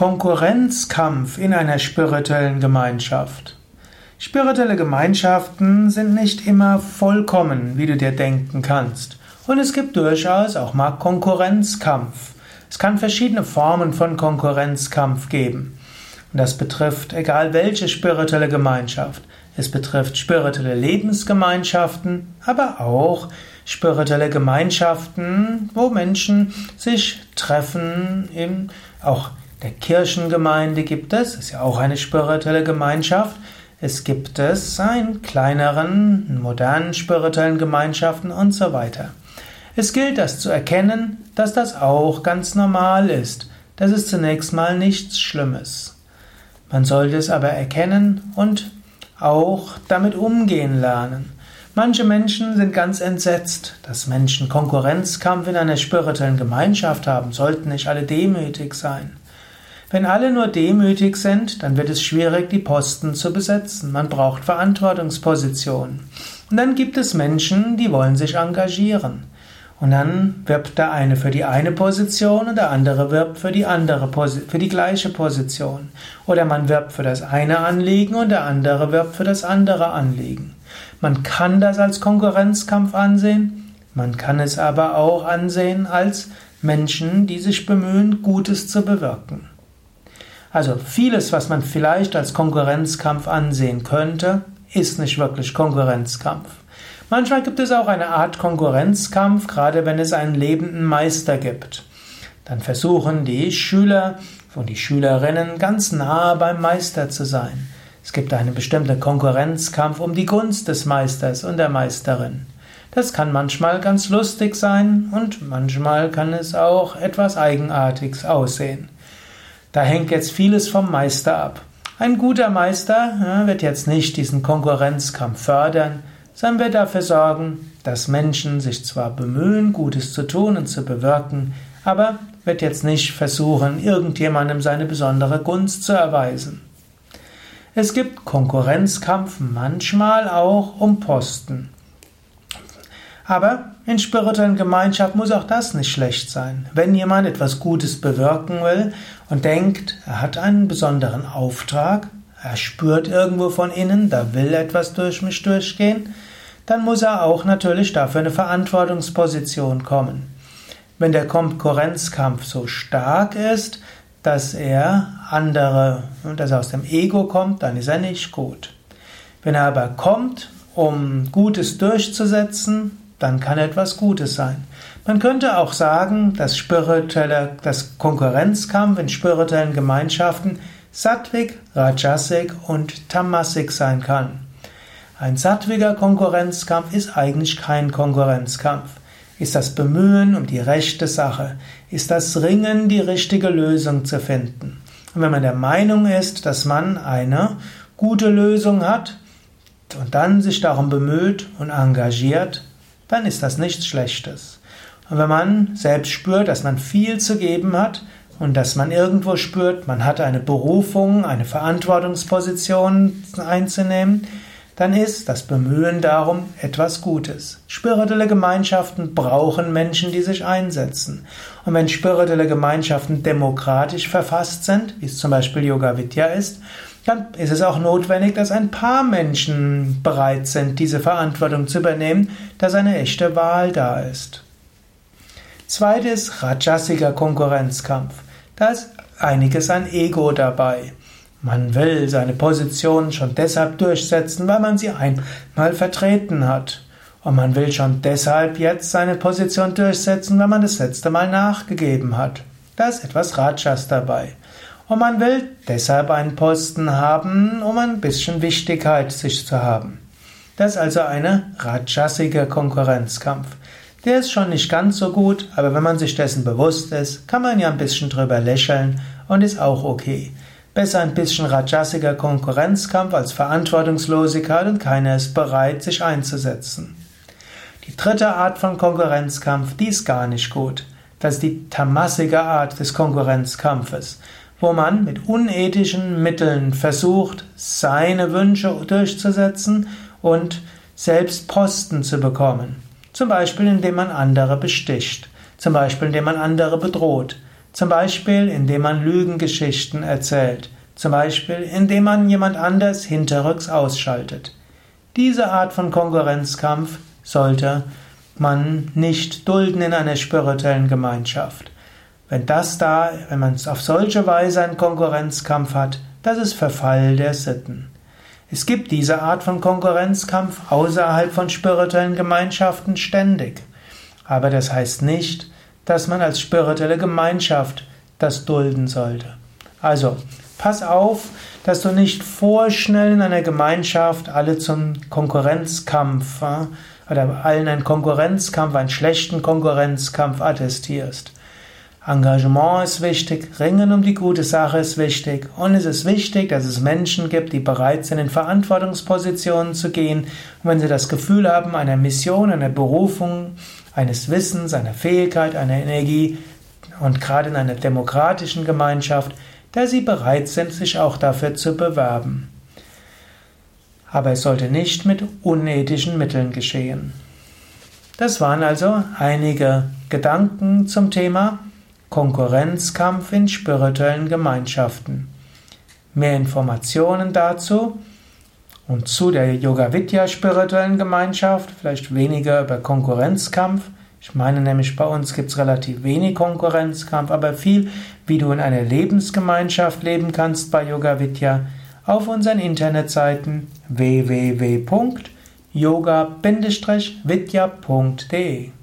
Konkurrenzkampf in einer spirituellen Gemeinschaft. Spirituelle Gemeinschaften sind nicht immer vollkommen, wie du dir denken kannst. Und es gibt durchaus auch mal Konkurrenzkampf. Es kann verschiedene Formen von Konkurrenzkampf geben. Und das betrifft egal welche spirituelle Gemeinschaft. Es betrifft spirituelle Lebensgemeinschaften, aber auch spirituelle Gemeinschaften, wo Menschen sich treffen, in, auch der Kirchengemeinde gibt es, ist ja auch eine spirituelle Gemeinschaft. Es gibt es in kleineren, modernen spirituellen Gemeinschaften und so weiter. Es gilt das zu erkennen, dass das auch ganz normal ist. Das ist zunächst mal nichts Schlimmes. Man sollte es aber erkennen und auch damit umgehen lernen. Manche Menschen sind ganz entsetzt, dass Menschen Konkurrenzkampf in einer spirituellen Gemeinschaft haben, sollten nicht alle demütig sein. Wenn alle nur demütig sind, dann wird es schwierig, die Posten zu besetzen. Man braucht Verantwortungspositionen. Und dann gibt es Menschen, die wollen sich engagieren. Und dann wirbt der eine für die eine Position und der andere wirbt für die andere für die gleiche Position. Oder man wirbt für das eine Anliegen und der andere wirbt für das andere Anliegen. Man kann das als Konkurrenzkampf ansehen, man kann es aber auch ansehen als Menschen, die sich bemühen, Gutes zu bewirken. Also vieles, was man vielleicht als Konkurrenzkampf ansehen könnte, ist nicht wirklich Konkurrenzkampf. Manchmal gibt es auch eine Art Konkurrenzkampf, gerade wenn es einen lebenden Meister gibt. Dann versuchen die Schüler und die Schülerinnen ganz nahe beim Meister zu sein. Es gibt einen bestimmten Konkurrenzkampf um die Gunst des Meisters und der Meisterin. Das kann manchmal ganz lustig sein und manchmal kann es auch etwas eigenartig aussehen. Da hängt jetzt vieles vom Meister ab. Ein guter Meister wird jetzt nicht diesen Konkurrenzkampf fördern, sondern wird dafür sorgen, dass Menschen sich zwar bemühen, Gutes zu tun und zu bewirken, aber wird jetzt nicht versuchen, irgendjemandem seine besondere Gunst zu erweisen. Es gibt Konkurrenzkampf manchmal auch um Posten. Aber in spirituellen Gemeinschaft muss auch das nicht schlecht sein. Wenn jemand etwas Gutes bewirken will und denkt, er hat einen besonderen Auftrag, er spürt irgendwo von innen, da will etwas durch mich durchgehen, dann muss er auch natürlich dafür eine Verantwortungsposition kommen. Wenn der Konkurrenzkampf so stark ist, dass er andere, dass er aus dem Ego kommt, dann ist er nicht gut. Wenn er aber kommt, um Gutes durchzusetzen, dann kann etwas Gutes sein. Man könnte auch sagen, dass spirituelle, das Konkurrenzkampf in spirituellen Gemeinschaften Sattvik, Rajasik und Tamasik sein kann. Ein sattwiger Konkurrenzkampf ist eigentlich kein Konkurrenzkampf. Ist das Bemühen um die rechte Sache, ist das Ringen, die richtige Lösung zu finden. Und wenn man der Meinung ist, dass man eine gute Lösung hat und dann sich darum bemüht und engagiert, dann ist das nichts Schlechtes. Und wenn man selbst spürt, dass man viel zu geben hat und dass man irgendwo spürt, man hat eine Berufung, eine Verantwortungsposition einzunehmen, dann ist das Bemühen darum etwas Gutes. Spirituelle Gemeinschaften brauchen Menschen, die sich einsetzen. Und wenn spirituelle Gemeinschaften demokratisch verfasst sind, wie es zum Beispiel Yoga Vidya ist, dann ist es auch notwendig, dass ein paar Menschen bereit sind, diese Verantwortung zu übernehmen, dass eine echte Wahl da ist. Zweites, rajasiger Konkurrenzkampf. Da ist einiges an Ego dabei. Man will seine Position schon deshalb durchsetzen, weil man sie einmal vertreten hat. Und man will schon deshalb jetzt seine Position durchsetzen, weil man das letzte Mal nachgegeben hat. Da ist etwas Rajas dabei. Und man will deshalb einen Posten haben, um ein bisschen Wichtigkeit sich zu haben. Das ist also eine rajasige Konkurrenzkampf. Der ist schon nicht ganz so gut, aber wenn man sich dessen bewusst ist, kann man ja ein bisschen drüber lächeln und ist auch okay. Besser ein bisschen rajasiger Konkurrenzkampf als Verantwortungslosigkeit und keiner ist bereit, sich einzusetzen. Die dritte Art von Konkurrenzkampf, die ist gar nicht gut. Das ist die tamasige Art des Konkurrenzkampfes wo man mit unethischen Mitteln versucht, seine Wünsche durchzusetzen und selbst Posten zu bekommen. Zum Beispiel indem man andere besticht, zum Beispiel indem man andere bedroht. Zum Beispiel, indem man Lügengeschichten erzählt. Zum Beispiel, indem man jemand anders hinterrücks ausschaltet. Diese Art von Konkurrenzkampf sollte man nicht dulden in einer spirituellen Gemeinschaft. Wenn das da, wenn man auf solche Weise einen Konkurrenzkampf hat, das ist Verfall der Sitten. Es gibt diese Art von Konkurrenzkampf außerhalb von spirituellen Gemeinschaften ständig. Aber das heißt nicht, dass man als spirituelle Gemeinschaft das dulden sollte. Also, pass auf, dass du nicht vorschnell in einer Gemeinschaft alle zum Konkurrenzkampf oder allen einen Konkurrenzkampf, einen schlechten Konkurrenzkampf attestierst. Engagement ist wichtig, Ringen um die gute Sache ist wichtig und es ist wichtig, dass es Menschen gibt, die bereit sind, in Verantwortungspositionen zu gehen und wenn sie das Gefühl haben, einer Mission, einer Berufung, eines Wissens, einer Fähigkeit, einer Energie und gerade in einer demokratischen Gemeinschaft, dass sie bereit sind, sich auch dafür zu bewerben. Aber es sollte nicht mit unethischen Mitteln geschehen. Das waren also einige Gedanken zum Thema Konkurrenzkampf in spirituellen Gemeinschaften. Mehr Informationen dazu und zu der Yoga Vidya spirituellen Gemeinschaft, vielleicht weniger über Konkurrenzkampf. Ich meine nämlich, bei uns gibt es relativ wenig Konkurrenzkampf, aber viel, wie du in einer Lebensgemeinschaft leben kannst bei Yoga Vidya, auf unseren Internetseiten www.yoga-vidya.de